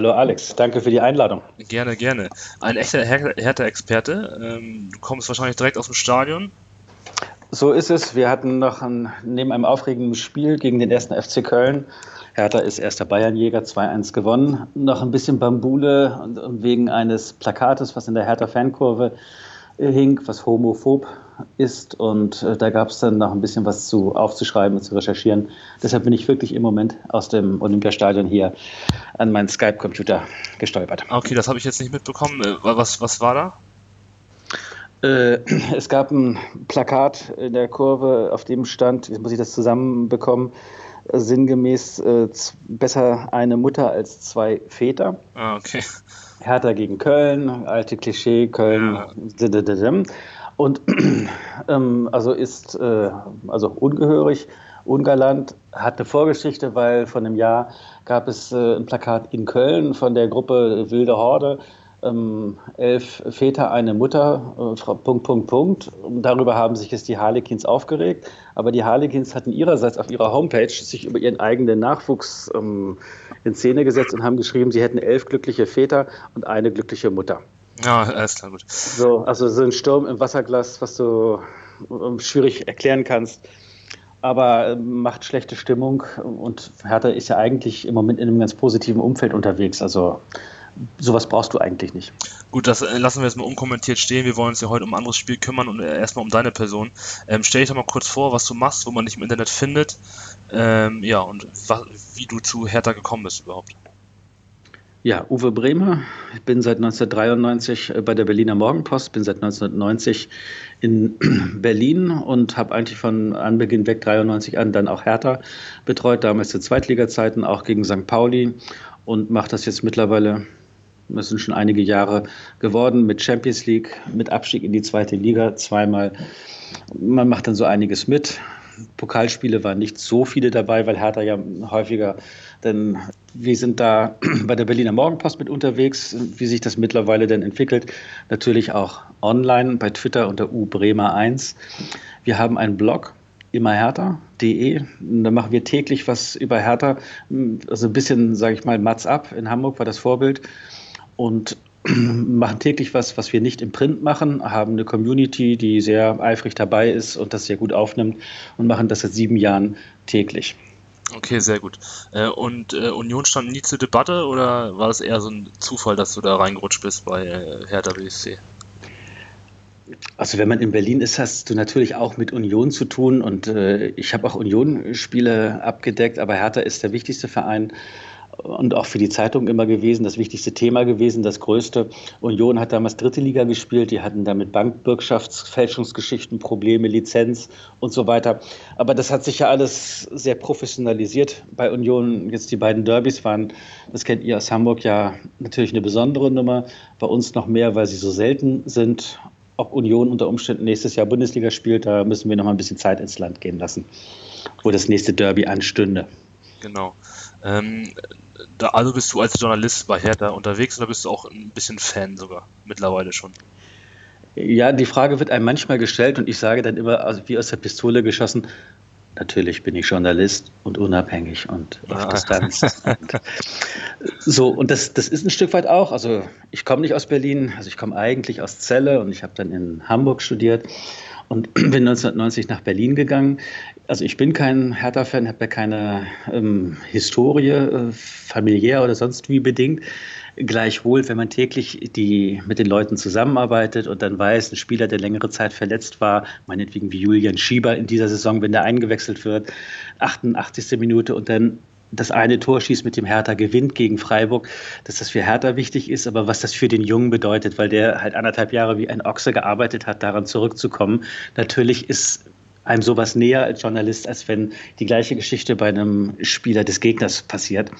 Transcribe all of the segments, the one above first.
hallo Alex, danke für die Einladung. Gerne, gerne. Ein echter Her Hertha-Experte. Ähm, du kommst wahrscheinlich direkt aus dem Stadion. So ist es. Wir hatten noch ein, neben einem aufregenden Spiel gegen den ersten FC Köln, Hertha ist erster Bayernjäger, 2-1 gewonnen, noch ein bisschen Bambule wegen eines Plakates, was in der Hertha-Fankurve hing, was homophob ist. Und äh, da gab es dann noch ein bisschen was zu aufzuschreiben und zu recherchieren. Deshalb bin ich wirklich im Moment aus dem Olympiastadion hier an meinen Skype-Computer gestolpert. Okay, das habe ich jetzt nicht mitbekommen. Äh, Was, was war da? Äh, es gab ein Plakat in der Kurve, auf dem stand, jetzt muss ich das zusammenbekommen, sinngemäß äh, besser eine Mutter als zwei Väter. Ah, okay. Hertha gegen Köln, alte Klischee, Köln. Ja. Und ähm, also ist äh, also ungehörig, ungalant, hat eine Vorgeschichte, weil vor einem Jahr gab es äh, ein Plakat in Köln von der Gruppe Wilde Horde. Ähm, elf Väter, eine Mutter, äh, Punkt, Punkt, Punkt. Darüber haben sich jetzt die Harlequins aufgeregt. Aber die Harlequins hatten ihrerseits auf ihrer Homepage sich über ihren eigenen Nachwuchs ähm, in Szene gesetzt und haben geschrieben, sie hätten elf glückliche Väter und eine glückliche Mutter. Ja, alles klar, gut. So, also so ein Sturm im Wasserglas, was du ähm, schwierig erklären kannst, aber ähm, macht schlechte Stimmung und Hertha ist ja eigentlich im Moment in einem ganz positiven Umfeld unterwegs. Also sowas brauchst du eigentlich nicht. Gut, das äh, lassen wir jetzt mal unkommentiert stehen. Wir wollen uns ja heute um ein anderes Spiel kümmern und äh, erstmal um deine Person. Ähm, stell dich doch mal kurz vor, was du machst, wo man dich im Internet findet. Ähm, ja, und wie du zu Hertha gekommen bist überhaupt. Ja, Uwe Bremer. Ich bin seit 1993 bei der Berliner Morgenpost, bin seit 1990 in Berlin und habe eigentlich von Anbeginn weg 93 an dann auch Hertha betreut, damals zu Zweitliga-Zeiten, auch gegen St. Pauli und mache das jetzt mittlerweile, das sind schon einige Jahre geworden, mit Champions League, mit Abstieg in die zweite Liga zweimal. Man macht dann so einiges mit. Pokalspiele waren nicht so viele dabei, weil Hertha ja häufiger, denn wir sind da bei der Berliner Morgenpost mit unterwegs, wie sich das mittlerweile denn entwickelt. Natürlich auch online bei Twitter unter ubremer1. Wir haben einen Blog, immerhertha.de. Da machen wir täglich was über Hertha. Also ein bisschen, sage ich mal, Mats ab. In Hamburg war das Vorbild. Und machen täglich was, was wir nicht im Print machen, haben eine Community, die sehr eifrig dabei ist und das sehr gut aufnimmt und machen das seit sieben Jahren täglich. Okay, sehr gut. Äh, und äh, Union stand nie zur Debatte oder war das eher so ein Zufall, dass du da reingerutscht bist bei äh, Hertha BSC? Also wenn man in Berlin ist, hast du natürlich auch mit Union zu tun und ich habe auch Union-Spiele abgedeckt, aber Hertha ist der wichtigste Verein und auch für die Zeitung immer gewesen, das wichtigste Thema gewesen, das größte. Union hat damals dritte Liga gespielt, die hatten damit Bankbürgschaftsfälschungsgeschichten, Probleme, Lizenz und so weiter. Aber das hat sich ja alles sehr professionalisiert bei Union. Jetzt die beiden Derbys waren, das kennt ihr aus Hamburg ja natürlich eine besondere Nummer, bei uns noch mehr, weil sie so selten sind. Ob Union unter Umständen nächstes Jahr Bundesliga spielt, da müssen wir noch mal ein bisschen Zeit ins Land gehen lassen, wo das nächste Derby anstünde. Genau. Ähm, da, also bist du als Journalist bei Hertha unterwegs oder bist du auch ein bisschen Fan sogar mittlerweile schon? Ja, die Frage wird einem manchmal gestellt und ich sage dann immer, also wie aus der Pistole geschossen, natürlich bin ich Journalist und unabhängig und auf Ah. Distanz. und so, und das, das ist ein Stück weit auch, also ich komme nicht aus Berlin, also ich komme eigentlich aus Celle und ich habe dann in Hamburg studiert und bin 1990 nach Berlin gegangen. Also ich bin kein Hertha-Fan, habe ja keine ähm, Historie, äh, familiär oder sonst wie bedingt. Gleichwohl, wenn man täglich die, mit den Leuten zusammenarbeitet und dann weiß, ein Spieler, der längere Zeit verletzt war, meinetwegen wie Julian Schieber in dieser Saison, wenn der eingewechselt wird, 88. Minute und dann das eine Tor schießt mit dem Hertha gewinnt gegen Freiburg, dass das für Hertha wichtig ist, aber was das für den Jungen bedeutet, weil der halt anderthalb Jahre wie ein Ochse gearbeitet hat, daran zurückzukommen. Natürlich ist einem sowas näher als Journalist, als wenn die gleiche Geschichte bei einem Spieler des Gegners passiert.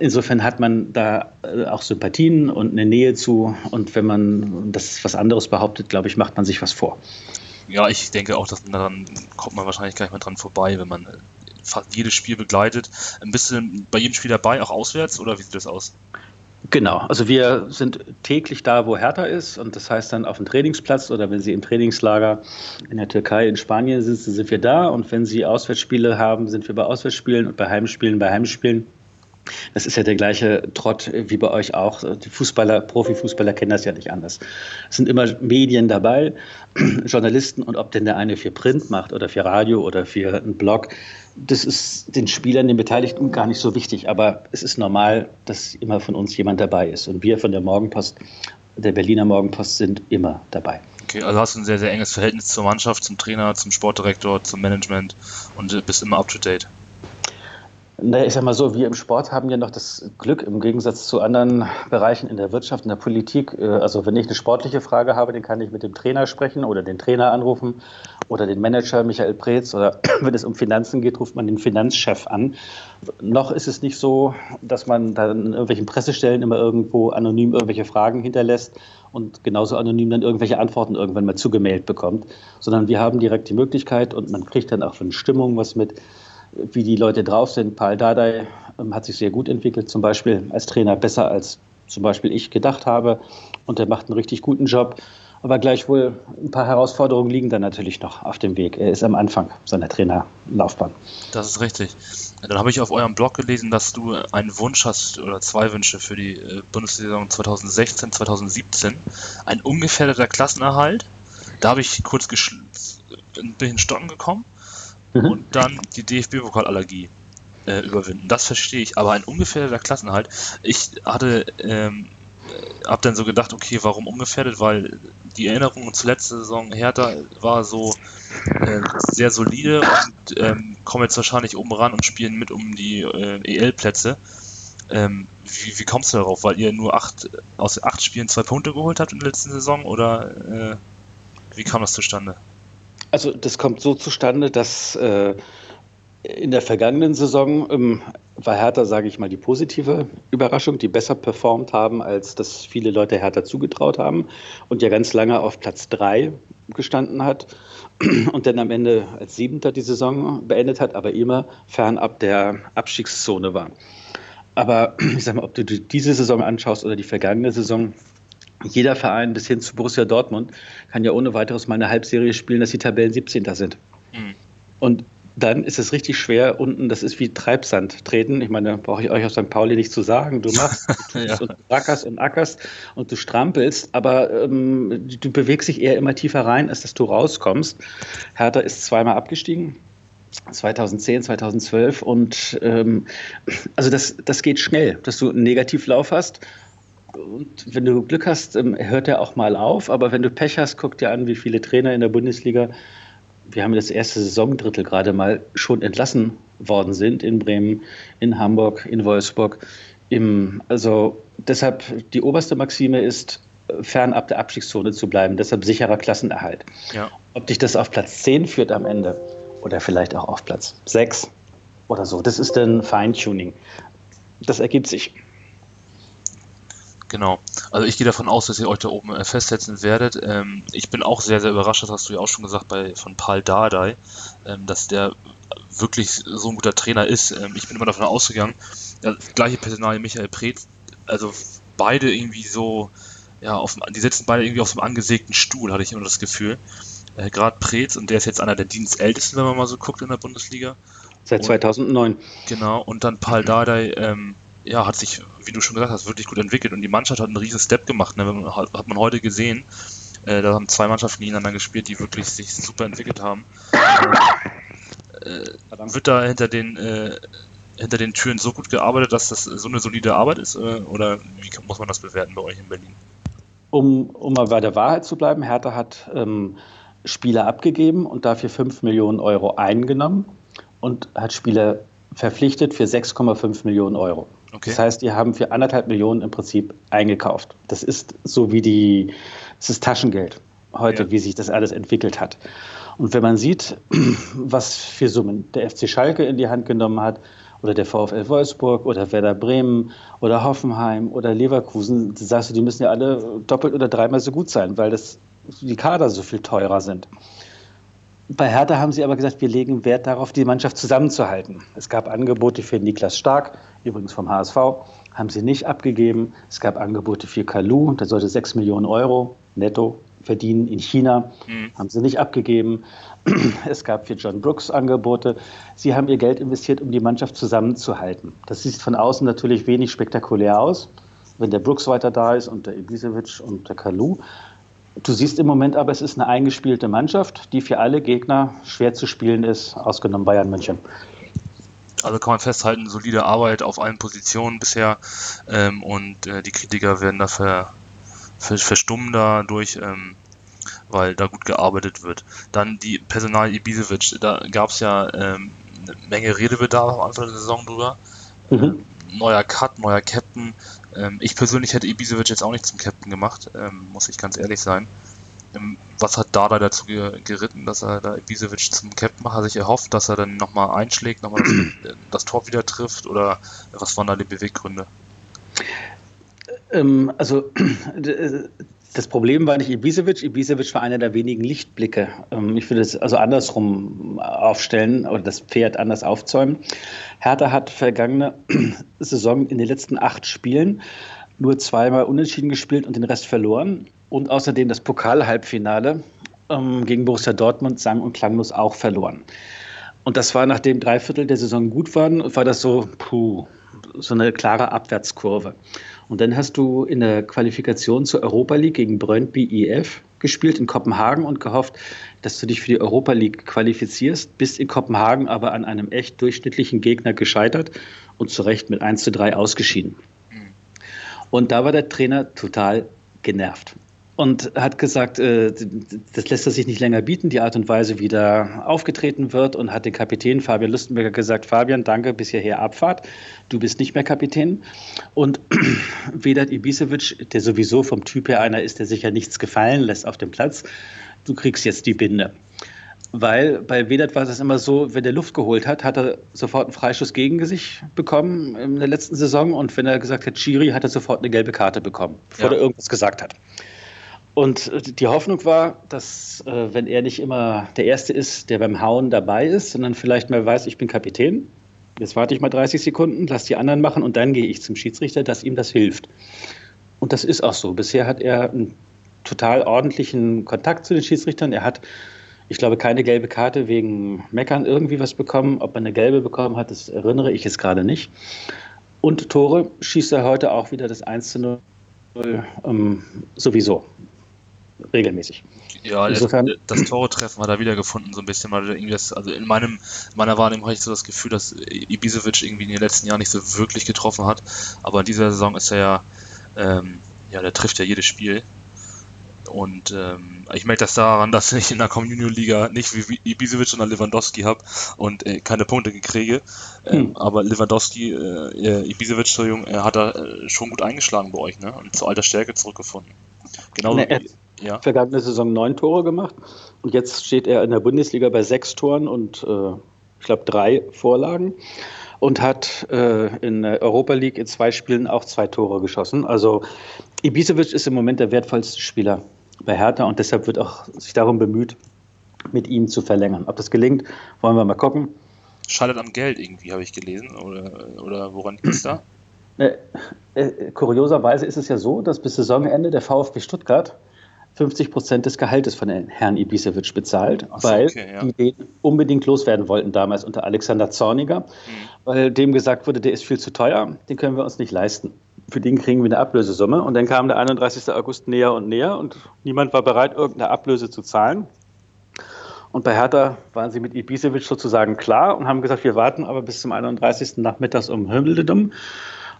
Insofern hat man da äh, auch Sympathien und eine Nähe zu. Und wenn man das was anderes behauptet, glaube ich, macht man sich was vor. Ja, ich denke auch, dass daran kommt man wahrscheinlich gar nicht mehr dran vorbei, wenn man äh, fast jedes Spiel begleitet. Du denn bei jedem Spiel dabei, auch auswärts, oder wie sieht das aus? Genau, also wir sind täglich da, wo Hertha ist und das heißt dann auf dem Trainingsplatz oder wenn Sie im Trainingslager in der Türkei, in Spanien sitzen, sind wir da und wenn Sie Auswärtsspiele haben, sind wir bei Auswärtsspielen und bei Heimspielen bei Heimspielen. Das ist ja der gleiche Trott wie bei euch auch. Die Fußballer, Profifußballer kennen das ja nicht anders. Es sind immer Medien dabei, Journalisten und ob denn der eine für Print macht oder für Radio oder für einen Blog, das ist den Spielern, den Beteiligten gar nicht so wichtig. Aber es ist normal, dass immer von uns jemand dabei ist. Und wir von der Morgenpost, der Berliner Morgenpost, sind immer dabei. Okay, also hast du ein sehr, sehr enges Verhältnis zur Mannschaft, zum Trainer, zum Sportdirektor, zum Management und bist immer up to date. Naja, ich sag mal so, wir im Sport haben ja noch das Glück im Gegensatz zu anderen Bereichen in der Wirtschaft, in der Politik. Äh, also wenn ich eine sportliche Frage habe, dann kann ich mit dem Trainer sprechen oder den Trainer anrufen oder den Manager Michael Preetz oder wenn es um Finanzen geht, ruft man den Finanzchef an. Noch ist es nicht so, dass man dann in irgendwelchen Pressestellen immer irgendwo anonym irgendwelche Fragen hinterlässt und genauso anonym dann irgendwelche Antworten irgendwann mal zugemailt bekommt, sondern wir haben direkt die Möglichkeit und man kriegt dann auch von Stimmung was mit wie die Leute drauf sind. Paul Dardai ähm, hat sich sehr gut entwickelt, zum Beispiel als Trainer besser als zum Beispiel ich gedacht habe. Und er macht einen richtig guten Job. Aber gleichwohl ein paar Herausforderungen liegen da natürlich noch auf dem Weg. Er ist am Anfang seiner Trainerlaufbahn. Das ist richtig. Dann habe ich auf eurem Blog gelesen, dass du einen Wunsch hast oder zwei Wünsche für die Bundessaison 2016, 2017. Ein ungefährdeter Klassenerhalt. Da habe ich kurz ein bisschen stocken gekommen. Und dann die DFB-Pokalallergie äh, überwinden. Das verstehe ich, aber ein ungefährdeter Klassenhalt. Ich hatte, ähm, hab dann so gedacht, okay, warum ungefährdet? Weil die Erinnerung zur letzten Saison Hertha war so äh, sehr solide und ähm, kommen jetzt wahrscheinlich oben ran und spielen mit um die äh, EL-Plätze. Ähm, wie, wie, kommst du darauf? Weil ihr nur acht, aus acht Spielen zwei Punkte geholt habt in der letzten Saison oder äh, wie kam das zustande? Also das kommt so zustande, dass äh, in der vergangenen Saison ähm, war Hertha, sage ich mal, die positive Überraschung, die besser performt haben, als das viele Leute Hertha zugetraut haben und ja ganz lange auf Platz 3 gestanden hat und dann am Ende als Siebenter die Saison beendet hat, aber immer fernab der Abstiegszone war. Aber ich sage mal, ob du diese Saison anschaust oder die vergangene Saison, jeder Verein bis hin zu Borussia Dortmund kann ja ohne weiteres mal eine Halbserie spielen, dass die Tabellen 17. sind. Mhm. Und dann ist es richtig schwer unten, das ist wie Treibsand treten. Ich meine, brauche ich euch aus St. Pauli nicht zu sagen. Du machst du ja. und rackerst und ackerst und du strampelst, aber ähm, du bewegst dich eher immer tiefer rein, als dass du rauskommst. Hertha ist zweimal abgestiegen. 2010, 2012 und ähm, also das, das geht schnell, dass du einen Negativlauf hast und wenn du Glück hast, ähm, hört er auch mal auf. Aber wenn du Pech hast, guck dir an, wie viele Trainer in der Bundesliga, wir haben das erste Saisondrittel gerade mal schon entlassen worden sind in Bremen, in Hamburg, in Wolfsburg. Im, also deshalb die oberste Maxime ist, fernab der Abstiegszone zu bleiben. Deshalb sicherer Klassenerhalt. Ja. Ob dich das auf Platz 10 führt am Ende oder vielleicht auch auf Platz 6 oder so, das ist dann Feintuning. Das ergibt sich. Genau. Also ich gehe davon aus, dass ihr euch da oben äh, festsetzen werdet. Ähm, ich bin auch sehr, sehr überrascht, das hast du ja auch schon gesagt, bei, von Paul Dardai, ähm, dass der wirklich so ein guter Trainer ist. Ähm, ich bin immer davon ausgegangen, das gleiche Personal Michael Preetz, also beide irgendwie so, ja, auf, die sitzen beide irgendwie auf einem angesägten Stuhl, hatte ich immer das Gefühl. Äh, Gerade Preetz, und der ist jetzt einer der Dienstältesten, wenn man mal so guckt in der Bundesliga. Seit 2009. Und, genau, und dann Paul Dardai, ähm, ja, hat sich, wie du schon gesagt hast, wirklich gut entwickelt und die Mannschaft hat einen riesen Step gemacht. Ne? Hat man heute gesehen. Äh, da haben zwei Mannschaften gegeneinander gespielt, die wirklich sich super entwickelt haben. Äh, wird da hinter den äh, hinter den Türen so gut gearbeitet, dass das so eine solide Arbeit ist? Äh, oder wie muss man das bewerten bei euch in Berlin? Um, um mal bei der Wahrheit zu bleiben, Hertha hat ähm, Spieler abgegeben und dafür 5 Millionen Euro eingenommen und hat Spieler verpflichtet für 6,5 Millionen Euro. Okay. Das heißt, die haben für anderthalb Millionen im Prinzip eingekauft. Das ist so wie die, das ist Taschengeld heute, ja. wie sich das alles entwickelt hat. Und wenn man sieht, was für Summen der FC Schalke in die Hand genommen hat, oder der VfL Wolfsburg oder Werder Bremen oder Hoffenheim oder Leverkusen, sagst du, die müssen ja alle doppelt oder dreimal so gut sein, weil das, die Kader so viel teurer sind. Bei Hertha haben sie aber gesagt, wir legen Wert darauf, die Mannschaft zusammenzuhalten. Es gab Angebote für Niklas Stark, übrigens vom HSV, haben sie nicht abgegeben. Es gab Angebote für Kalu, der sollte 6 Millionen Euro netto verdienen in China, mhm. haben sie nicht abgegeben. Es gab für John Brooks Angebote. Sie haben ihr Geld investiert, um die Mannschaft zusammenzuhalten. Das sieht von außen natürlich wenig spektakulär aus, wenn der Brooks weiter da ist und der Ibisevic und der Kalu. Du siehst im Moment aber, es ist eine eingespielte Mannschaft, die für alle Gegner schwer zu spielen ist, ausgenommen Bayern München. Also kann man festhalten, solide Arbeit auf allen Positionen bisher ähm, und äh, die Kritiker werden dafür ver verstummen dadurch, ähm, weil da gut gearbeitet wird. Dann die Personal Ibisevic, da gab es ja ähm, eine Menge Redebedarf am Anfang der Saison drüber. Mhm. Neuer Cut, neuer Captain. Ähm, ich persönlich hätte Ibisevic jetzt auch nicht zum Captain gemacht, ähm, muss ich ganz ehrlich sein. Ähm, was hat Dada dazu geritten, dass er da Ibisevic zum Captain macht? Hat sich erhofft, dass er dann nochmal einschlägt, nochmal das, das Tor wieder trifft oder was waren da die Beweggründe? Ähm, also das Problem war nicht Ibisevic. Ibisevic war einer der wenigen Lichtblicke. Ähm, ich würde es also andersrum aufstellen oder das Pferd anders aufzäumen. Hertha hat vergangene Saison in den letzten acht Spielen nur zweimal unentschieden gespielt und den Rest verloren. Und außerdem das Pokal-Halbfinale ähm, gegen Borussia Dortmund sang- und klanglos auch verloren. Und das war, nachdem drei Viertel der Saison gut waren, war das so, puh, so eine klare Abwärtskurve. Und dann hast du in der Qualifikation zur Europa League gegen Brøndby IF gespielt in Kopenhagen und gehofft, dass du dich für die Europa League qualifizierst, bist in Kopenhagen aber an einem echt durchschnittlichen Gegner gescheitert und zu Recht mit 1 zu 3 ausgeschieden. Mhm. Und da war der Trainer total genervt und hat gesagt, äh, das lässt er sich nicht länger bieten, die Art und Weise, wie da aufgetreten wird und hat den Kapitän Fabian Lustenberger gesagt, Fabian, danke, bis hierher Abfahrt, du bist nicht mehr Kapitän. Und Vedat Ibisevic, der sowieso vom Typ her einer ist, der sich ja nichts gefallen lässt auf dem Platz, du kriegst jetzt die Binde. Weil bei Vedat war es immer so, wenn der Luft geholt hat, hat er sofort einen Freischuss gegen sich bekommen in der letzten Saison. Und wenn er gesagt hat, Chiri, hat er sofort eine gelbe Karte bekommen, bevor ja. er irgendwas gesagt hat. Und die Hoffnung war, dass, äh, wenn er nicht immer der Erste ist, der beim Hauen dabei ist, sondern vielleicht mal weiß, ich bin Kapitän, jetzt warte ich mal 30 Sekunden, lass die anderen machen und dann gehe ich zum Schiedsrichter, dass ihm das hilft. Und das ist auch so. Bisher hat er einen total ordentlichen Kontakt zu den Schiedsrichtern. Er hat, ich glaube, keine gelbe Karte wegen Meckern irgendwie was bekommen. Ob er eine gelbe bekommen hat, das erinnere ich jetzt gerade nicht. Und Tore schießt er heute auch wieder das 1 zu 0 ähm, sowieso regelmäßig. Ja, Insofern, das, das Tore-Treffen hat er wieder gefunden, so ein bisschen, also in meinem, meiner Wahrnehmung habe ich so das Gefühl, dass Ibisevic irgendwie in den letzten Jahren nicht so wirklich getroffen hat, aber in dieser Saison ist er ja, ähm, ja, der trifft ja jedes Spiel. Und ähm, ich merke das daran, dass ich in der Communion-Liga nicht wie Ibisevic sondern Lewandowski habe und äh, keine Punkte kriege. Ähm, hm. Aber Lewandowski, äh, Ibisevic, Entschuldigung, er hat da äh, schon gut eingeschlagen bei euch ne? und zu alter Stärke zurückgefunden. Genau. Nee, ja. vergangene Saison neun Tore gemacht. Und jetzt steht er in der Bundesliga bei sechs Toren und äh, ich glaube drei Vorlagen. Und hat äh, in der Europa League in zwei Spielen auch zwei Tore geschossen. Also Ibisevic ist im Moment der wertvollste Spieler bei Hertha und deshalb wird auch sich darum bemüht, mit ihm zu verlängern. Ob das gelingt, wollen wir mal gucken. Schadet am Geld irgendwie, habe ich gelesen. Oder, oder woran liegt es da? Äh, äh, kurioserweise ist es ja so, dass bis Saisonende der VfB Stuttgart 50 Prozent des Gehaltes von Herrn Ibisevic bezahlt, so, weil okay, ja. die den unbedingt loswerden wollten damals unter Alexander Zorniger, mhm. weil dem gesagt wurde, der ist viel zu teuer, den können wir uns nicht leisten. Für den kriegen wir eine Ablösesumme. Und dann kam der 31. August näher und näher und niemand war bereit, irgendeine Ablöse zu zahlen. Und bei Hertha waren sie mit Ibisevic sozusagen klar und haben gesagt, wir warten aber bis zum 31. Nachmittags um Himmeldum.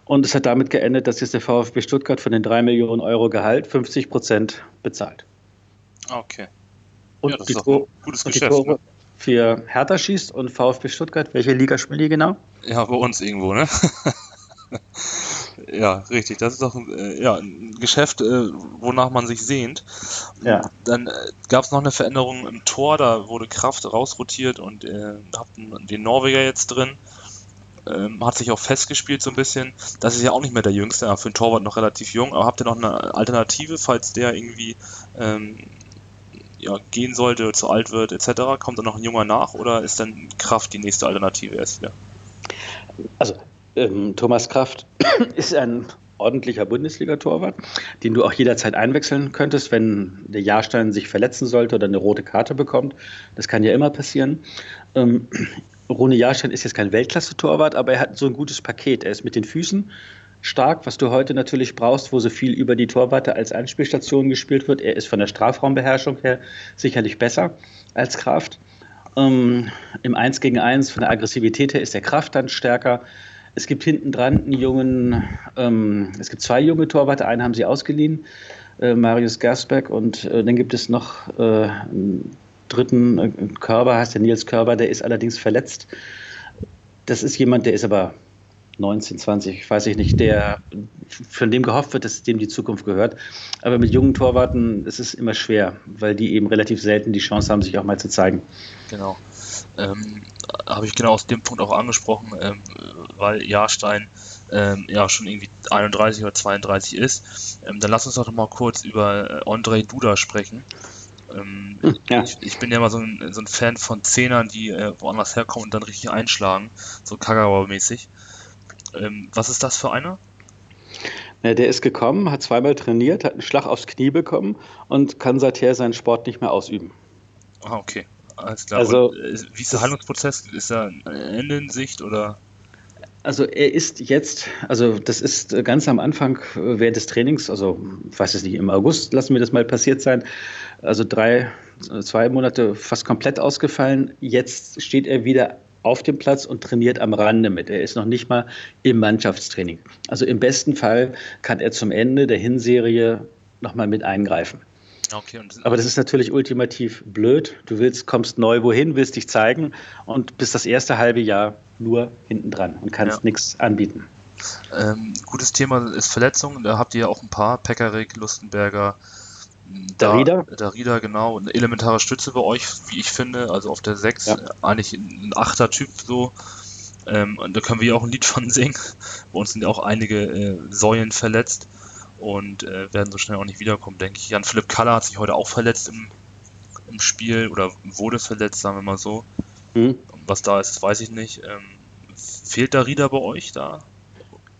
Und es hat damit geendet, dass jetzt der VfB Stuttgart von den 3 Millionen Euro Gehalt 50 Prozent bezahlt. Okay. Und ja, die, Tor gutes und Geschäft, die Tore ne? für Hertha schießt und VfB Stuttgart, welche Liga spielen die genau? Ja, bei uns irgendwo, ne? ja, richtig. Das ist doch ein, äh, ja, ein Geschäft, äh, wonach man sich sehnt. Ja. Dann äh, gab es noch eine Veränderung im Tor, da wurde Kraft rausrotiert und äh, hatten den Norweger jetzt drin ähm, hat sich auch festgespielt so ein bisschen. Das ist ja auch nicht mehr der Jüngste, für einen Torwart noch relativ jung. Aber habt ihr noch eine Alternative, falls der irgendwie ähm, ja, gehen sollte, zu alt wird, etc.? Kommt da noch ein junger nach oder ist dann Kraft die nächste Alternative erst wieder? Also ähm, Thomas Kraft ist ein ordentlicher Bundesliga-Torwart, den du auch jederzeit einwechseln könntest, wenn der Jahrstein sich verletzen sollte oder eine rote Karte bekommt. Das kann ja immer passieren. Ähm, Rune Jahrstein ist jetzt kein Weltklasse-Torwart, aber er hat so ein gutes Paket. Er ist mit den Füßen stark, was du heute natürlich brauchst, wo so viel über die Torwarte als Anspielstation gespielt wird. Er ist von der Strafraumbeherrschung her sicherlich besser als Kraft. Ähm, Im 1 gegen 1 von der Aggressivität her ist der Kraft dann stärker. Es gibt hinten dran einen jungen, ähm, es gibt zwei junge Torwarte, einen haben sie ausgeliehen, äh, Marius Gersbeck, und äh, dann gibt es noch äh, dritten äh, Körber, heißt der Nils Körber, der ist allerdings verletzt. Das ist jemand, der ist aber 19, 20, weiß ich nicht, der von dem gehofft wird, dass dem die Zukunft gehört. Aber mit jungen Torwarten ist es immer schwer, weil die eben relativ selten die Chance haben, sich auch mal zu zeigen. Genau. Ähm, Habe ich genau aus dem Punkt auch angesprochen, ähm, weil Jahrstein ähm, ja schon irgendwie 31 oder 32 ist. Ähm, dann lass uns doch mal kurz über äh, Andrei Duda sprechen. Ähm, ja. ich, ich, bin ja mal so ein, so ein Fan von Zehnern, die äh, woanders herkommen und dann richtig einschlagen, so Kagawa-mäßig. Ähm, was ist das für einer? Ja, der ist gekommen, hat zweimal trainiert, hat einen Schlag aufs Knie bekommen und kann seither seinen Sport nicht mehr ausüben. Ah, okay. Alles klar. Also, und, äh, wie ist der Handlungsprozess? Ist da ein Ende in Sicht oder? Also er ist jetzt, also das ist ganz am Anfang während des Trainings, also ich weiß es nicht, im August lassen wir das mal passiert sein, also drei, zwei Monate fast komplett ausgefallen. Jetzt steht er wieder auf dem Platz und trainiert am Rande mit. Er ist noch nicht mal im Mannschaftstraining. Also im besten Fall kann er zum Ende der Hinserie nochmal mit eingreifen. Okay, Aber das ist natürlich ultimativ blöd. Du willst, kommst neu wohin, willst dich zeigen und bist das erste halbe Jahr nur hinten dran und kannst ja. nichts anbieten. Ähm, gutes Thema ist Verletzungen. Da habt ihr ja auch ein paar. Pekarik, Lustenberger, Darida? Darida, genau. Eine elementare Stütze bei euch, wie ich finde. Also auf der 6 ja. eigentlich ein achter Typ so. Ähm, und da können wir ja auch ein Lied von singen. Bei uns sind ja auch einige äh, Säulen verletzt und äh, werden so schnell auch nicht wiederkommen, denke ich. Jan Philipp Kaller hat sich heute auch verletzt im, im Spiel oder wurde verletzt, sagen wir mal so. Mhm. Was da ist, weiß ich nicht. Ähm, fehlt Darida bei euch da?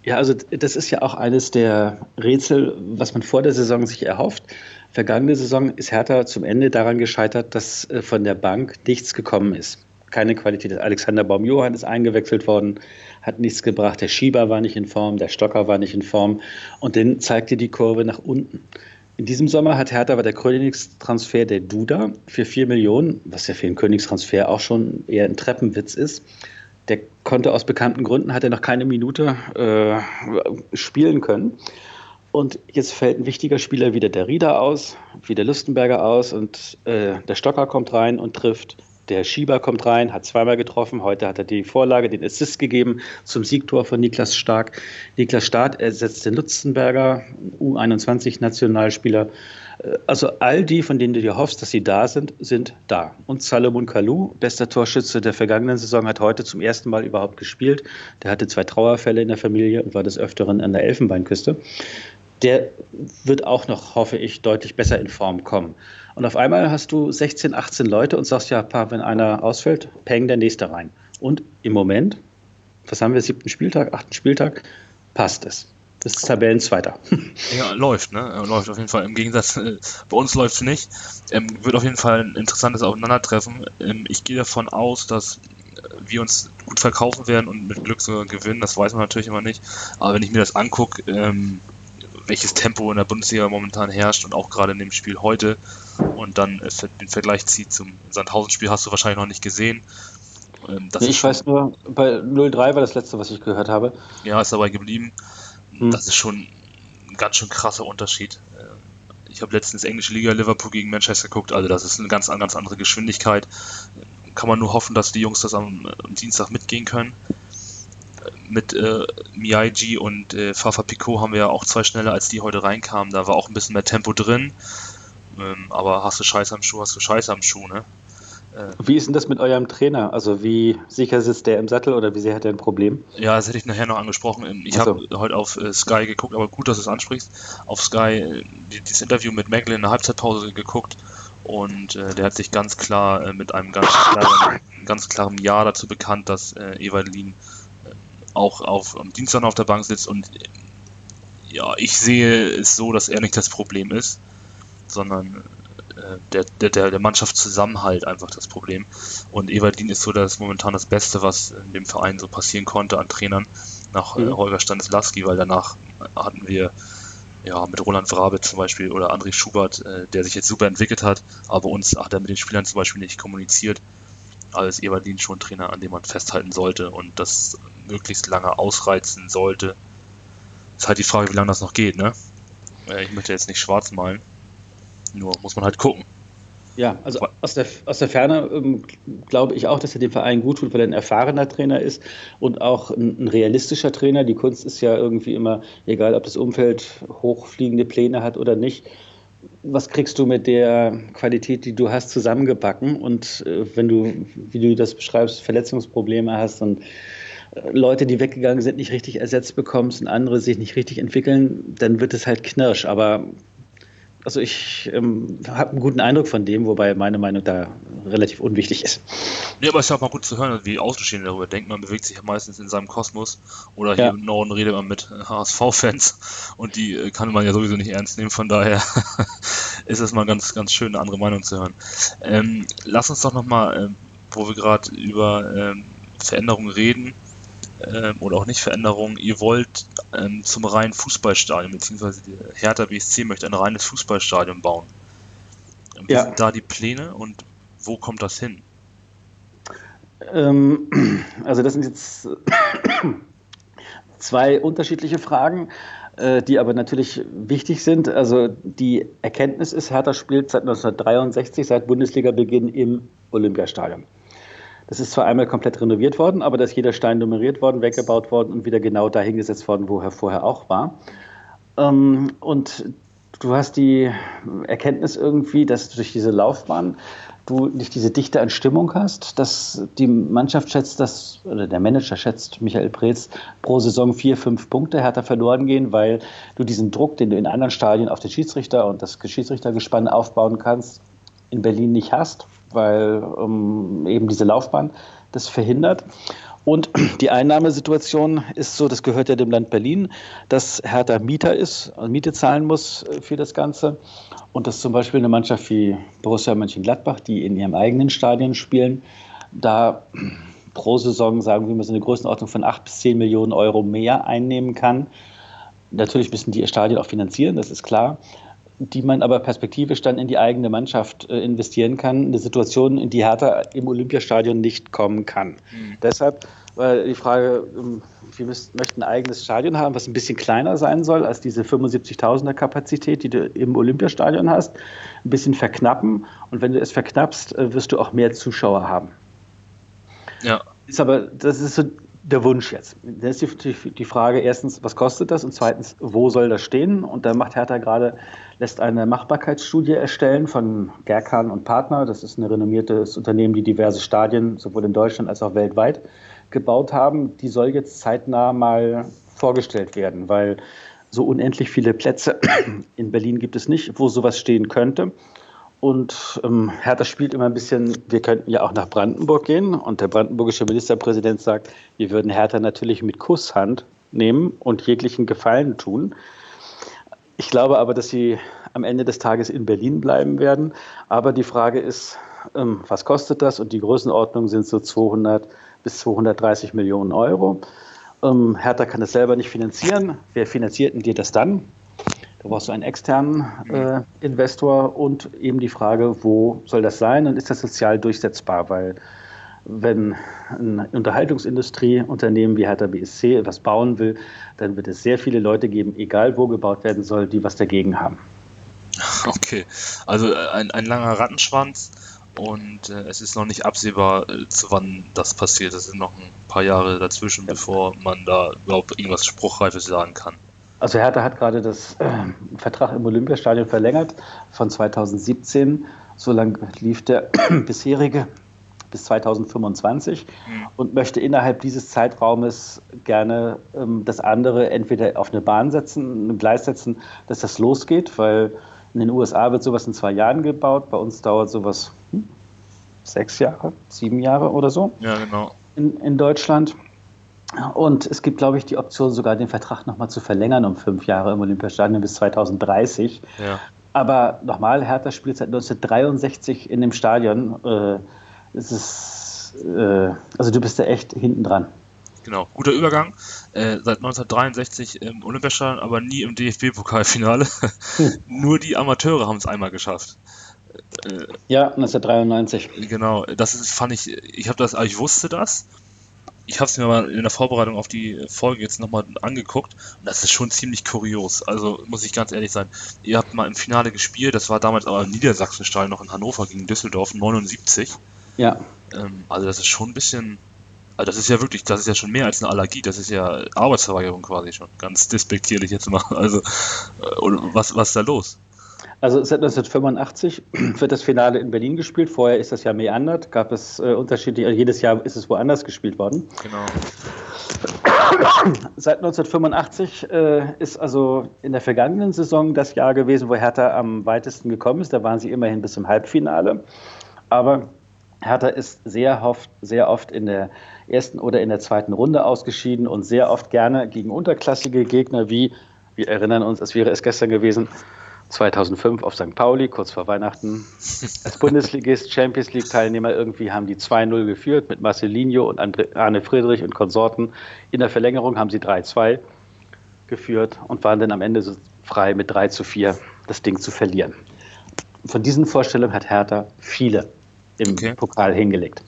Ja, also das ist ja auch eines der Rätsel, was man vor der Saison sich erhofft. Vergangene Saison ist Hertha zum Ende daran gescheitert, dass äh, von der Bank nichts gekommen ist. Keine Qualität. Alexander Baum-Johann ist eingewechselt worden, hat nichts gebracht. Der Schieber war nicht in Form, der Stocker war nicht in Form. Und dann zeigte die Kurve nach unten. In diesem Sommer hat Hertha aber der Königstransfer der Duda für 4 Millionen, was ja für einen Königstransfer auch schon eher ein Treppenwitz ist, der konnte aus bekannten Gründen, hat er noch keine Minute äh, spielen können. Und jetzt fällt ein wichtiger Spieler wieder der Rieder aus, wie der Lustenberger aus und äh, der Stocker kommt rein und trifft. Der Schieber kommt rein, hat zweimal getroffen. Heute hat er die Vorlage, den Assist gegeben zum Siegtor von Niklas Stark. Niklas Stark ersetzt den Lustenberger, U21-Nationalspieler. Äh, also all die, von denen du dir hoffst, dass sie da sind, sind da. Und Salomon Kalou, bester Torschütze der vergangenen Saison, hat heute zum ersten Mal überhaupt gespielt. Der hatte zwei Trauerfälle in der Familie und war des Öfteren an der Elfenbeinküste. Der wird auch noch, hoffe ich, deutlich besser in Form kommen. Und auf einmal hast du 16, 18 Leute und sagst ja, wenn einer ausfällt, peng der nächste rein. Und im Moment, was haben wir, siebten Spieltag, achten Spieltag, passt es. Das ist Tabellenzweiter. Ja, läuft, ne? Läuft auf jeden Fall. Im Gegensatz, äh, bei uns läuft es nicht. Ähm, wird auf jeden Fall ein interessantes Aufeinandertreffen. Ähm, ich gehe davon aus, dass wir uns gut verkaufen werden und mit Glück sogar gewinnen. Das weiß man natürlich immer nicht. Aber wenn ich mir das angucke, ähm, welches Tempo in der Bundesliga momentan herrscht und auch gerade in dem Spiel heute und dann äh, den Vergleich zieht zum Sandhausen-Spiel, hast du wahrscheinlich noch nicht gesehen. Ähm, nee, ich weiß nur, bei 0-3 war das letzte, was ich gehört habe. Ja, ist dabei geblieben. Hm. Das ist schon ein ganz schön krasser Unterschied. Äh, ich habe letztens englische Liga Liverpool gegen Manchester geguckt, also das ist eine ganz, ganz andere Geschwindigkeit. Kann man nur hoffen, dass die Jungs das am, am Dienstag mitgehen können mit äh, Miyaji und äh, Fafa Picot haben wir ja auch zwei schneller, als die heute reinkamen. Da war auch ein bisschen mehr Tempo drin. Ähm, aber hast du Scheiße am Schuh, hast du Scheiße am Schuh, ne? Äh, wie ist denn das mit eurem Trainer? Also wie sicher sitzt der im Sattel oder wie sehr hat er ein Problem? Ja, das hätte ich nachher noch angesprochen. Ähm, ich so. habe heute auf äh, Sky geguckt, aber gut, dass du es ansprichst. Auf Sky äh, das Interview mit Meckle in der Halbzeitpause geguckt und äh, der hat sich ganz klar äh, mit einem ganz klaren, ganz klaren Ja dazu bekannt, dass äh, Evalin auch auf, am Dienstag auf der Bank sitzt und ja, ich sehe es so, dass er nicht das Problem ist, sondern äh, der, der, der Mannschaftszusammenhalt einfach das Problem. Und Everdien ist so das momentan das Beste, was in dem Verein so passieren konnte an Trainern nach äh, mhm. Holger Stanislaski, weil danach hatten wir ja, mit Roland Vrabe zum Beispiel oder André Schubert, äh, der sich jetzt super entwickelt hat, aber uns hat er mit den Spielern zum Beispiel nicht kommuniziert. Als Everdien schon Trainer, an dem man festhalten sollte und das möglichst lange ausreizen sollte. Ist halt die Frage, wie lange das noch geht, ne? Äh, ich möchte jetzt nicht schwarz malen. Nur muss man halt gucken. Ja, also aus der, aus der Ferne ähm, glaube ich auch, dass er dem Verein gut tut, weil er ein erfahrener Trainer ist und auch ein, ein, realistischer Trainer. Die Kunst ist ja irgendwie immer, egal ob das Umfeld hochfliegende Pläne hat oder nicht, was kriegst du mit der Qualität, die du hast, zusammengebacken? Und äh, wenn du, wie du das beschreibst, Verletzungsprobleme hast und äh, Leute, die weggegangen sind, nicht richtig ersetzt bekommst und andere sich nicht richtig entwickeln, dann wird es halt knirsch. Aber also ich ähm, habe einen guten Eindruck von dem, wobei meine Meinung da relativ unwichtig ist. Ja, aber es ist auch mal gut zu hören, wie Außenstehende darüber denken. Man bewegt sich ja meistens in seinem Kosmos. Oder hier ja. im Norden redet man mit HSV-Fans und die äh, kann man ja sowieso nicht ernst nehmen. Von daher ist es mal ganz, ganz schön, eine andere Meinung zu hören. Ähm, lass uns doch nochmal, äh, wo wir gerade über ähm, Veränderungen reden, ähm, oder auch nicht Veränderungen, ihr wollt ähm, zum reinen Fußballstadion, beziehungsweise die Hertha BSC möchte ein reines Fußballstadion bauen. Wie ja. sind da die Pläne und wo kommt das hin? Ähm, also das sind jetzt zwei unterschiedliche Fragen, äh, die aber natürlich wichtig sind. Also die Erkenntnis ist, Hertha spielt seit 1963, seit Bundesliga-Beginn im Olympiastadion. Das ist zwar einmal komplett renoviert worden, aber da ist jeder Stein nummeriert worden, weggebaut worden und wieder genau dahingesetzt worden, wo er vorher auch war. Ähm, und du hast die Erkenntnis irgendwie, dass durch diese Laufbahn du nicht diese Dichte an Stimmung hast, dass die Mannschaft schätzt, dass, oder der Manager schätzt, Michael Preetz, pro Saison vier, fünf Punkte härter verloren gehen, weil du diesen Druck, den du in anderen Stadien auf den Schiedsrichter und das Schiedsrichtergespann aufbauen kannst, in Berlin nicht hast weil ähm, eben diese Laufbahn das verhindert. Und die Einnahmesituation ist so, das gehört ja dem Land Berlin, dass Hertha Mieter ist und Miete zahlen muss äh, für das Ganze. Und dass zum Beispiel eine Mannschaft wie Borussia Mönchengladbach, die in ihrem eigenen Stadion spielen, da pro Saison, sagen wir mal, so eine Größenordnung von 8 bis 10 Millionen Euro mehr einnehmen kann. Natürlich müssen die ihr Stadion auch finanzieren, das ist klar die man aber perspektivisch dann in die eigene Mannschaft äh, investieren kann. Eine Situation, in die Hertha im Olympiastadion nicht kommen kann. Mhm. Deshalb war die Frage, ähm, wir möchten ein eigenes Stadion haben, was ein bisschen kleiner sein soll als diese 75.000er Kapazität, die du im Olympiastadion hast, ein bisschen verknappen. Und wenn du es verknappst, äh, wirst du auch mehr Zuschauer haben. Ja. Ist aber, das ist so der Wunsch jetzt. Da ist die, die, Frage erstens, was kostet das? Und zweitens, wo soll das stehen? Und da macht Hertha gerade, lässt eine Machbarkeitsstudie erstellen von Gerkan und Partner. Das ist ein renommiertes Unternehmen, die diverse Stadien sowohl in Deutschland als auch weltweit gebaut haben. Die soll jetzt zeitnah mal vorgestellt werden, weil so unendlich viele Plätze in Berlin gibt es nicht, wo sowas stehen könnte. Und ähm, Hertha spielt immer ein bisschen, wir könnten ja auch nach Brandenburg gehen. Und der brandenburgische Ministerpräsident sagt, wir würden Hertha natürlich mit Kusshand nehmen und jeglichen Gefallen tun. Ich glaube aber, dass sie am Ende des Tages in Berlin bleiben werden. Aber die Frage ist, ähm, was kostet das? Und die Größenordnung sind so 200 bis 230 Millionen Euro. Ähm, Hertha kann das selber nicht finanzieren. Wer finanziert denn dir das dann? Brauchst du einen externen äh, Investor und eben die Frage, wo soll das sein und ist das sozial durchsetzbar? Weil wenn ein Unterhaltungsindustrieunternehmen wie Hertha BSC etwas bauen will, dann wird es sehr viele Leute geben, egal wo gebaut werden soll, die was dagegen haben. Okay, also äh, ein, ein langer Rattenschwanz und äh, es ist noch nicht absehbar, äh, zu wann das passiert. Es sind noch ein paar Jahre dazwischen, ja. bevor man da überhaupt irgendwas Spruchreifes sagen kann. Also Hertha hat gerade das äh, Vertrag im Olympiastadion verlängert von 2017. So lang lief der bisherige bis 2025 mhm. und möchte innerhalb dieses Zeitraumes gerne ähm, das andere entweder auf eine Bahn setzen, ein Gleis setzen, dass das losgeht, weil in den USA wird sowas in zwei Jahren gebaut, bei uns dauert sowas hm, sechs Jahre, sieben Jahre oder so. Ja, genau. In, in Deutschland. Und es gibt, glaube ich, die Option, sogar den Vertrag nochmal zu verlängern um fünf Jahre im Olympiastadion bis 2030. Ja. Aber nochmal, Hertha spielt seit 1963 in dem Stadion. Äh, es ist, äh, also du bist da echt hinten dran. Genau, guter Übergang. Äh, seit 1963 im Olympiastadion, aber nie im DFB-Pokalfinale. Hm. Nur die Amateure haben es einmal geschafft. Äh, ja, 1993. Genau, das ist, fand ich, ich habe das, ich wusste das. Ich habe es mir mal in der Vorbereitung auf die Folge jetzt nochmal angeguckt und das ist schon ziemlich kurios. Also muss ich ganz ehrlich sein. Ihr habt mal im Finale gespielt, das war damals aber im Niedersachsenstall noch in Hannover gegen Düsseldorf 79. Ja. Ähm, also das ist schon ein bisschen also das ist ja wirklich, das ist ja schon mehr als eine Allergie, das ist ja Arbeitsverweigerung quasi schon. Ganz despektierlich jetzt mal. Also, äh, was, was ist da los? Also seit 1985 wird das Finale in Berlin gespielt. Vorher ist das ja meandert, gab es äh, unterschiedliche, jedes Jahr ist es woanders gespielt worden. Genau. Seit 1985 äh, ist also in der vergangenen Saison das Jahr gewesen, wo Hertha am weitesten gekommen ist. Da waren sie immerhin bis zum Halbfinale. Aber Hertha ist sehr oft, sehr oft in der ersten oder in der zweiten Runde ausgeschieden und sehr oft gerne gegen unterklassige Gegner wie, wir erinnern uns, es wäre es gestern gewesen, 2005 auf St. Pauli, kurz vor Weihnachten. Als Bundesligist, Champions League-Teilnehmer irgendwie haben die 2-0 geführt mit Marcelinho und Arne Friedrich und Konsorten. In der Verlängerung haben sie 3-2 geführt und waren dann am Ende so frei mit 3 4 das Ding zu verlieren. Von diesen Vorstellungen hat Hertha viele im okay. Pokal hingelegt.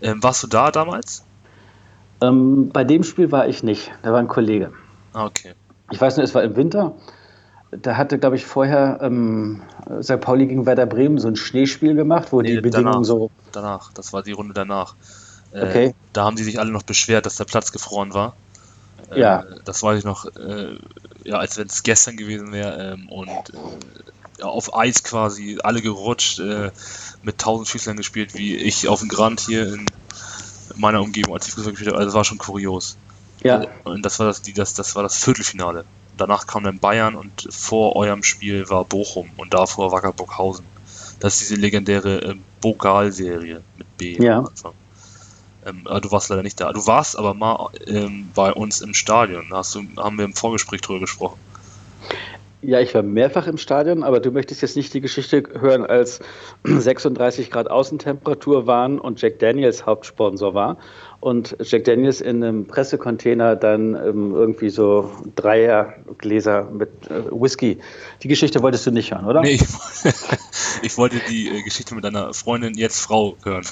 Ähm, warst du da damals? Ähm, bei dem Spiel war ich nicht. Da war ein Kollege. Ah, okay. Ich weiß nur, es war im Winter. Da hatte, glaube ich, vorher ähm, St. Pauli gegen Werder Bremen so ein Schneespiel gemacht, wo nee, die Bedingungen danach, so. Danach, das war die Runde danach. Äh, okay. Da haben sie sich alle noch beschwert, dass der Platz gefroren war. Äh, ja. Das weiß ich noch, äh, ja, als wenn es gestern gewesen wäre. Ähm, und äh, auf Eis quasi, alle gerutscht. Äh, mit 1000 Schießlern gespielt, wie ich auf dem Grand hier in meiner Umgebung als ich Fußball gespielt habe. Also das war schon kurios. Ja. Und das war das, die, das, das war das Viertelfinale. Danach kam dann Bayern und vor eurem Spiel war Bochum und davor Wacker Burghausen. Das ist diese legendäre äh, Bogal-Serie mit B. Ja. Ähm, du warst leider nicht da. Du warst aber mal ähm, bei uns im Stadion. Da hast du, haben wir im Vorgespräch drüber gesprochen. Ja, ich war mehrfach im Stadion, aber du möchtest jetzt nicht die Geschichte hören, als 36 Grad Außentemperatur waren und Jack Daniels Hauptsponsor war und Jack Daniels in einem Pressecontainer dann ähm, irgendwie so Dreiergläser mit äh, Whisky. Die Geschichte wolltest du nicht hören, oder? Nee, ich, ich wollte die äh, Geschichte mit deiner Freundin, jetzt Frau, hören.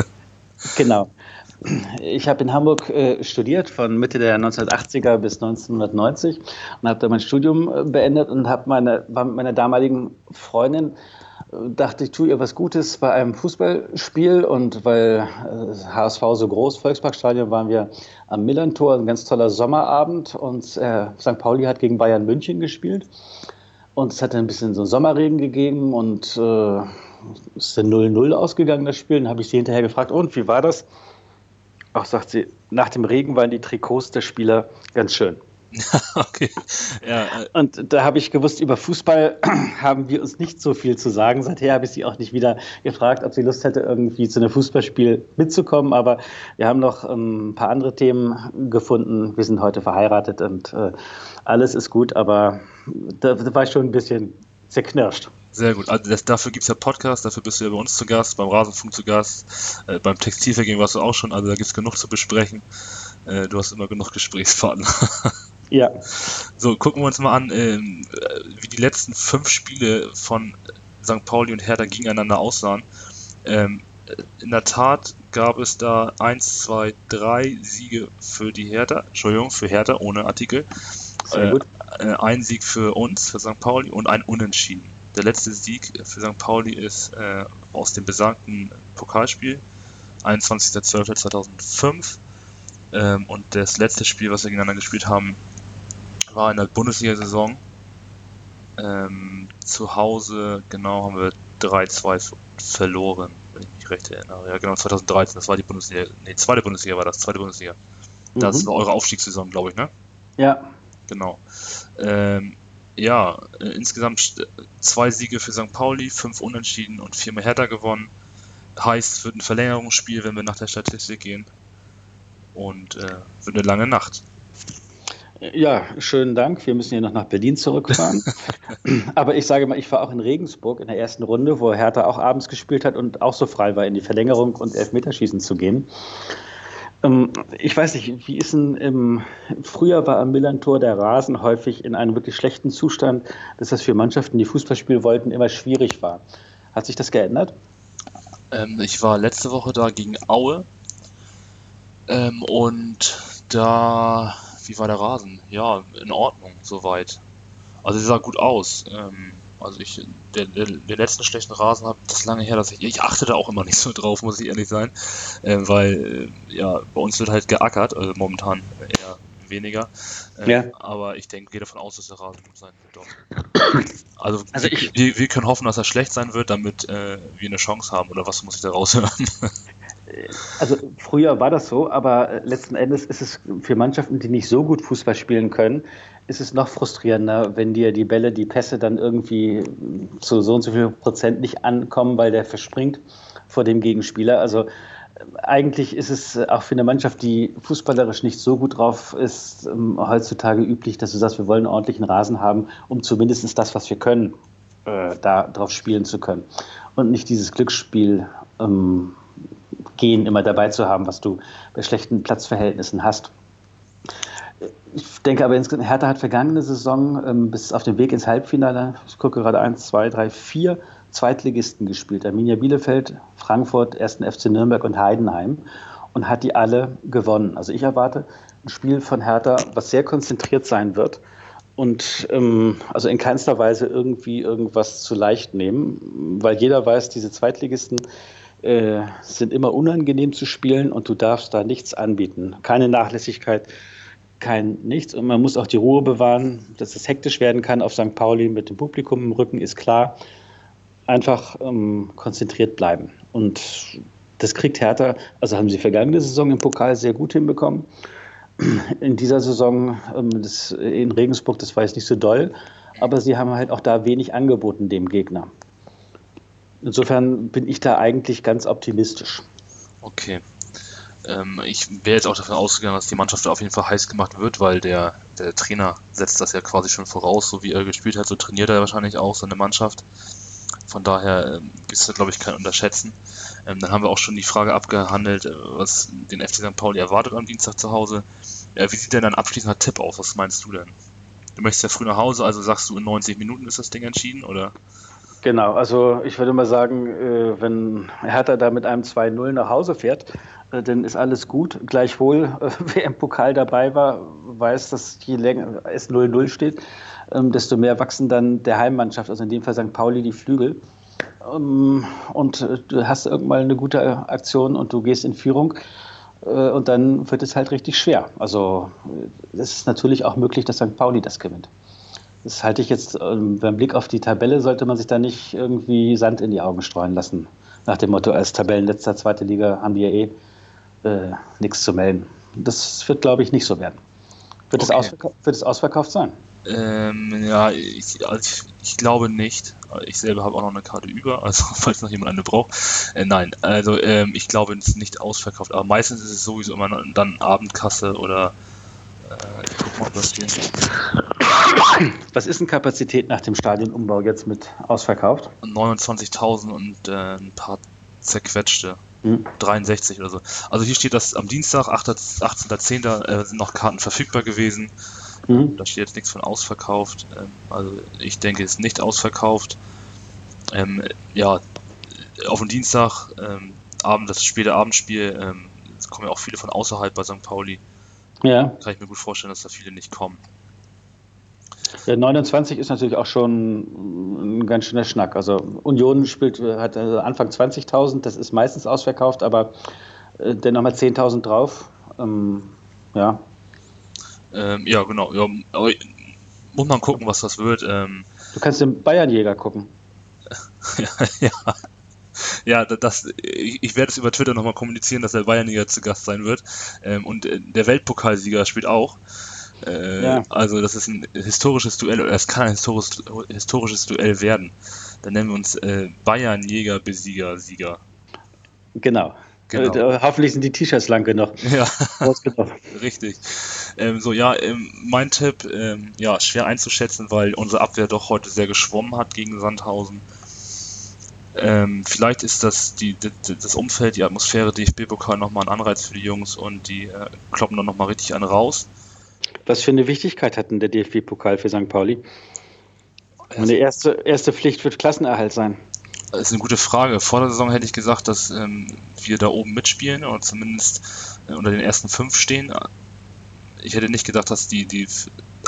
genau. Ich habe in Hamburg äh, studiert von Mitte der 1980er bis 1990 und habe da mein Studium äh, beendet und habe meine, war mit meiner damaligen Freundin dachte, ich tue ihr was Gutes bei einem Fußballspiel und weil HSV so groß, Volksparkstadion, waren wir am Millantor, ein ganz toller Sommerabend und äh, St. Pauli hat gegen Bayern München gespielt und es hat ein bisschen so einen Sommerregen gegeben und äh, es ist dann 0-0 ausgegangen, das Spiel. Dann habe ich sie hinterher gefragt, und wie war das? Ach, sagt sie, nach dem Regen waren die Trikots der Spieler ganz schön. okay. Ja, äh. Und da habe ich gewusst, über Fußball haben wir uns nicht so viel zu sagen. Seither habe ich sie auch nicht wieder gefragt, ob sie Lust hätte, irgendwie zu einem Fußballspiel mitzukommen. Aber wir haben noch ähm, ein paar andere Themen gefunden. Wir sind heute verheiratet und äh, alles ist gut, aber da, da war ich schon ein bisschen zerknirscht. Sehr gut. Also das, dafür gibt es ja Podcasts, dafür bist du ja bei uns zu Gast, beim Rasenfunk zu Gast, äh, beim Textilvergehen warst du auch schon, also da gibt es genug zu besprechen. Äh, du hast immer genug Gesprächspartner. ja. So, gucken wir uns mal an, ähm, wie die letzten fünf Spiele von St. Pauli und Hertha gegeneinander aussahen. Ähm, in der Tat gab es da 1, 2, 3 Siege für die Hertha, Entschuldigung, für Hertha ohne Artikel. Sehr gut. Äh, ein Sieg für uns, für St. Pauli und ein Unentschieden. Der letzte Sieg für St. Pauli ist äh, aus dem besagten Pokalspiel, 21.12.2005. Ähm, und das letzte Spiel, was wir gegeneinander gespielt haben, war in der Bundesliga-Saison. Ähm, zu Hause, genau, haben wir 3-2 verloren, wenn ich mich recht erinnere. Ja, genau, 2013, das war die Bundesliga. Nee, zweite Bundesliga war das, zweite Bundesliga. Das mhm. war eure Aufstiegssaison, glaube ich, ne? Ja. Genau. Ähm, ja, äh, insgesamt zwei Siege für St. Pauli, fünf Unentschieden und viermal Hertha gewonnen. Heißt, es wird ein Verlängerungsspiel, wenn wir nach der Statistik gehen. und äh, wird eine lange Nacht. Ja, schönen Dank. Wir müssen hier noch nach Berlin zurückfahren. Aber ich sage mal, ich war auch in Regensburg in der ersten Runde, wo Hertha auch abends gespielt hat und auch so frei war, in die Verlängerung und Elfmeterschießen zu gehen. Ähm, ich weiß nicht, wie ist denn im Frühjahr war am Millantor der Rasen häufig in einem wirklich schlechten Zustand, dass das für Mannschaften, die Fußball spielen wollten, immer schwierig war. Hat sich das geändert? Ähm, ich war letzte Woche da gegen Aue ähm, und da wie war der Rasen? Ja, in Ordnung, soweit. Also sie sah gut aus. Ähm, also ich, der, der, der letzten schlechten Rasen habe das lange her, dass ich, ich achte da auch immer nicht so drauf, muss ich ehrlich sein, äh, weil äh, ja bei uns wird halt geackert, also momentan eher weniger. Äh, ja. Aber ich denke, gehe davon aus, dass der Rasen gut sein wird. Doch. Also, also ich, wir, wir, können hoffen, dass er schlecht sein wird, damit äh, wir eine Chance haben. Oder was muss ich da raushören? Also früher war das so, aber äh, letzten Endes ist es für Mannschaften, die nicht so gut Fußball spielen können, ist es noch frustrierender, wenn dir die Bälle, die Pässe dann irgendwie zu so und so viel Prozent nicht ankommen, weil der verspringt vor dem Gegenspieler. Also äh, eigentlich ist es äh, auch für eine Mannschaft, die fußballerisch nicht so gut drauf ist, ähm, heutzutage üblich, dass du sagst, wir wollen einen ordentlichen Rasen haben, um zumindest das, was wir können, äh, da drauf spielen zu können. Und nicht dieses Glücksspiel ähm, gehen immer dabei zu haben, was du bei schlechten Platzverhältnissen hast. Ich denke aber, Hertha hat vergangene Saison ähm, bis auf den Weg ins Halbfinale, ich gucke gerade eins, zwei, drei, vier Zweitligisten gespielt. Arminia Bielefeld, Frankfurt, 1. FC Nürnberg und Heidenheim und hat die alle gewonnen. Also ich erwarte ein Spiel von Hertha, was sehr konzentriert sein wird und ähm, also in keinster Weise irgendwie irgendwas zu leicht nehmen, weil jeder weiß, diese Zweitligisten äh, sind immer unangenehm zu spielen und du darfst da nichts anbieten. Keine Nachlässigkeit, kein nichts. Und man muss auch die Ruhe bewahren, dass es hektisch werden kann auf St. Pauli mit dem Publikum im Rücken, ist klar. Einfach ähm, konzentriert bleiben. Und das kriegt Hertha, also haben sie vergangene Saison im Pokal sehr gut hinbekommen. In dieser Saison ähm, das, in Regensburg, das war jetzt nicht so doll, aber sie haben halt auch da wenig angeboten dem Gegner. Insofern bin ich da eigentlich ganz optimistisch. Okay. Ähm, ich wäre jetzt auch davon ausgegangen, dass die Mannschaft auf jeden Fall heiß gemacht wird, weil der, der Trainer setzt das ja quasi schon voraus, so wie er gespielt hat, so trainiert er wahrscheinlich auch seine Mannschaft. Von daher ähm, ist da, glaube ich, kein Unterschätzen. Ähm, dann haben wir auch schon die Frage abgehandelt, äh, was den FC St. Pauli erwartet am Dienstag zu Hause. Äh, wie sieht denn dein abschließender Tipp aus? Was meinst du denn? Du möchtest ja früh nach Hause, also sagst du, in 90 Minuten ist das Ding entschieden, oder? Genau, also ich würde mal sagen, äh, wenn Hertha da mit einem 2-0 nach Hause fährt, äh, dann ist alles gut. Gleichwohl, äh, wer im Pokal dabei war, weiß, dass je länger es 0-0 steht, ähm, desto mehr wachsen dann der Heimmannschaft, also in dem Fall St. Pauli, die Flügel. Ähm, und du hast irgendwann eine gute Aktion und du gehst in Führung. Und dann wird es halt richtig schwer. Also es ist natürlich auch möglich, dass St. Pauli das gewinnt. Das halte ich jetzt, ähm, beim Blick auf die Tabelle sollte man sich da nicht irgendwie Sand in die Augen streuen lassen. Nach dem Motto, als Tabellenletzter zweite Liga haben die ja eh äh, nichts zu melden. Das wird, glaube ich, nicht so werden. Wird, okay. es, ausverkauft, wird es ausverkauft sein? Ähm, ja, ich, also ich, ich, glaube nicht. Ich selber habe auch noch eine Karte über, also falls noch jemand eine braucht. Äh, nein, also ähm, ich glaube, es ist nicht ausverkauft. Aber meistens ist es sowieso immer dann Abendkasse oder ich guck mal, was hier. Was ist denn Kapazität nach dem Stadionumbau jetzt mit ausverkauft? 29.000 und äh, ein paar zerquetschte. Hm. 63 oder so. Also hier steht, dass am Dienstag, 18.10. Äh, sind noch Karten verfügbar gewesen. Mhm. Da steht jetzt nichts von ausverkauft. Ähm, also ich denke, es ist nicht ausverkauft. Ähm, ja, auf dem Dienstag, ähm, Abend, das späte Abendspiel, ähm, kommen ja auch viele von außerhalb bei St. Pauli. Ja. Kann ich mir gut vorstellen, dass da viele nicht kommen. Der 29 ist natürlich auch schon ein ganz schöner Schnack. Also Union spielt, hat äh, Anfang 20.000, das ist meistens ausverkauft, aber äh, dann nochmal 10.000 drauf. Ähm, ja. Ähm, ja, genau. Ja, muss man gucken, was das wird. Ähm, du kannst den Bayernjäger gucken. ja, ja. Ja, das, ich werde es über Twitter nochmal kommunizieren, dass der Bayernjäger zu Gast sein wird. Ähm, und äh, der Weltpokalsieger spielt auch. Äh, ja. Also das ist ein historisches Duell, oder es kann ein historisches, historisches Duell werden. Dann nennen wir uns äh, Bayern Jäger Besieger Sieger. Genau. Genau. Äh, hoffentlich sind die T-Shirts lang genug. Ja, richtig. Ähm, so, ja, ähm, mein Tipp, ähm, ja, schwer einzuschätzen, weil unsere Abwehr doch heute sehr geschwommen hat gegen Sandhausen. Ähm, vielleicht ist das die, das Umfeld, die Atmosphäre DFB-Pokal nochmal ein Anreiz für die Jungs und die äh, kloppen dann nochmal richtig einen raus. Was für eine Wichtigkeit hat denn der DFB-Pokal für St. Pauli? Meine erste, erste Pflicht wird Klassenerhalt sein. Das ist eine gute Frage. Vor der Saison hätte ich gesagt, dass ähm, wir da oben mitspielen oder zumindest äh, unter den ersten fünf stehen. Ich hätte nicht gedacht, dass die, die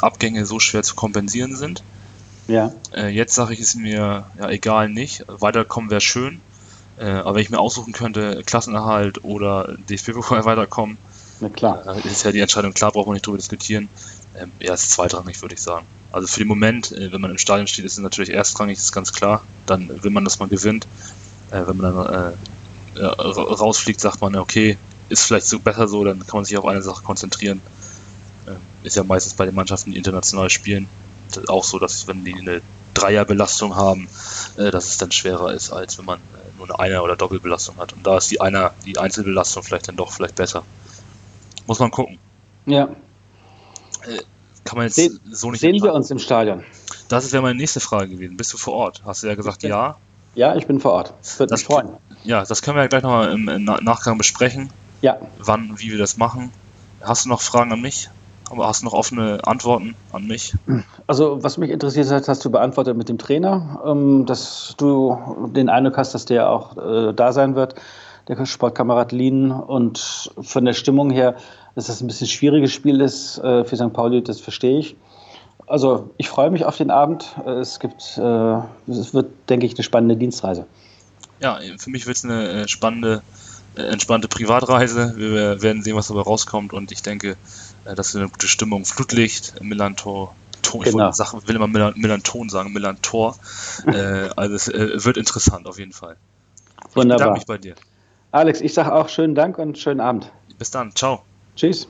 Abgänge so schwer zu kompensieren sind. Ja. Äh, jetzt sage ich es mir ja egal nicht. Weiterkommen wäre schön. Äh, aber wenn ich mir aussuchen könnte, Klassenerhalt oder DFB-Pokal weiterkommen, Na klar. Äh, ist ja die Entscheidung klar, braucht man nicht drüber diskutieren. Ähm, ja, ist zweitrangig, würde ich sagen. Also für den Moment, äh, wenn man im Stadion steht, ist es natürlich erstrangig, ist ganz klar. Dann will man, dass man gewinnt. Äh, wenn man dann äh, rausfliegt, sagt man, okay, ist vielleicht so besser so, dann kann man sich auf eine Sache konzentrieren. ist ja meistens bei den Mannschaften, die international spielen, auch so, dass wenn die eine Dreierbelastung haben, dass es dann schwerer ist, als wenn man nur eine Einer- oder Doppelbelastung hat. Und da ist die Einer, die Einzelbelastung vielleicht dann doch vielleicht besser. Muss man gucken. Ja kann man jetzt Se so nicht. Sehen wir uns im Stadion? Das wäre meine nächste Frage gewesen. Bist du vor Ort? Hast du ja gesagt, ja. Ja, ich bin vor Ort. Würde mich freuen. Ja, das können wir ja gleich nochmal im, im Nachgang besprechen. Ja. Wann, wie wir das machen. Hast du noch Fragen an mich? Aber hast du noch offene Antworten an mich? Also, was mich interessiert hat, hast du beantwortet mit dem Trainer, ähm, dass du den Eindruck hast, dass der auch äh, da sein wird, der Sportkamerad Lien. Und von der Stimmung her dass das ein bisschen schwieriges Spiel ist äh, für St. Pauli, das verstehe ich. Also ich freue mich auf den Abend. Es gibt, äh, es wird, denke ich, eine spannende Dienstreise. Ja, für mich wird es eine äh, spannende, äh, entspannte Privatreise. Wir werden sehen, was dabei rauskommt und ich denke, äh, dass wir eine gute Stimmung, Flutlicht, Millantor, Ton, genau. ich Sachen, will immer Millanton sagen, Millantor. äh, also es äh, wird interessant auf jeden Fall. Wunderbar. Ich bedanke mich bei dir. Alex, ich sage auch schönen Dank und schönen Abend. Bis dann. Ciao. Tschüss.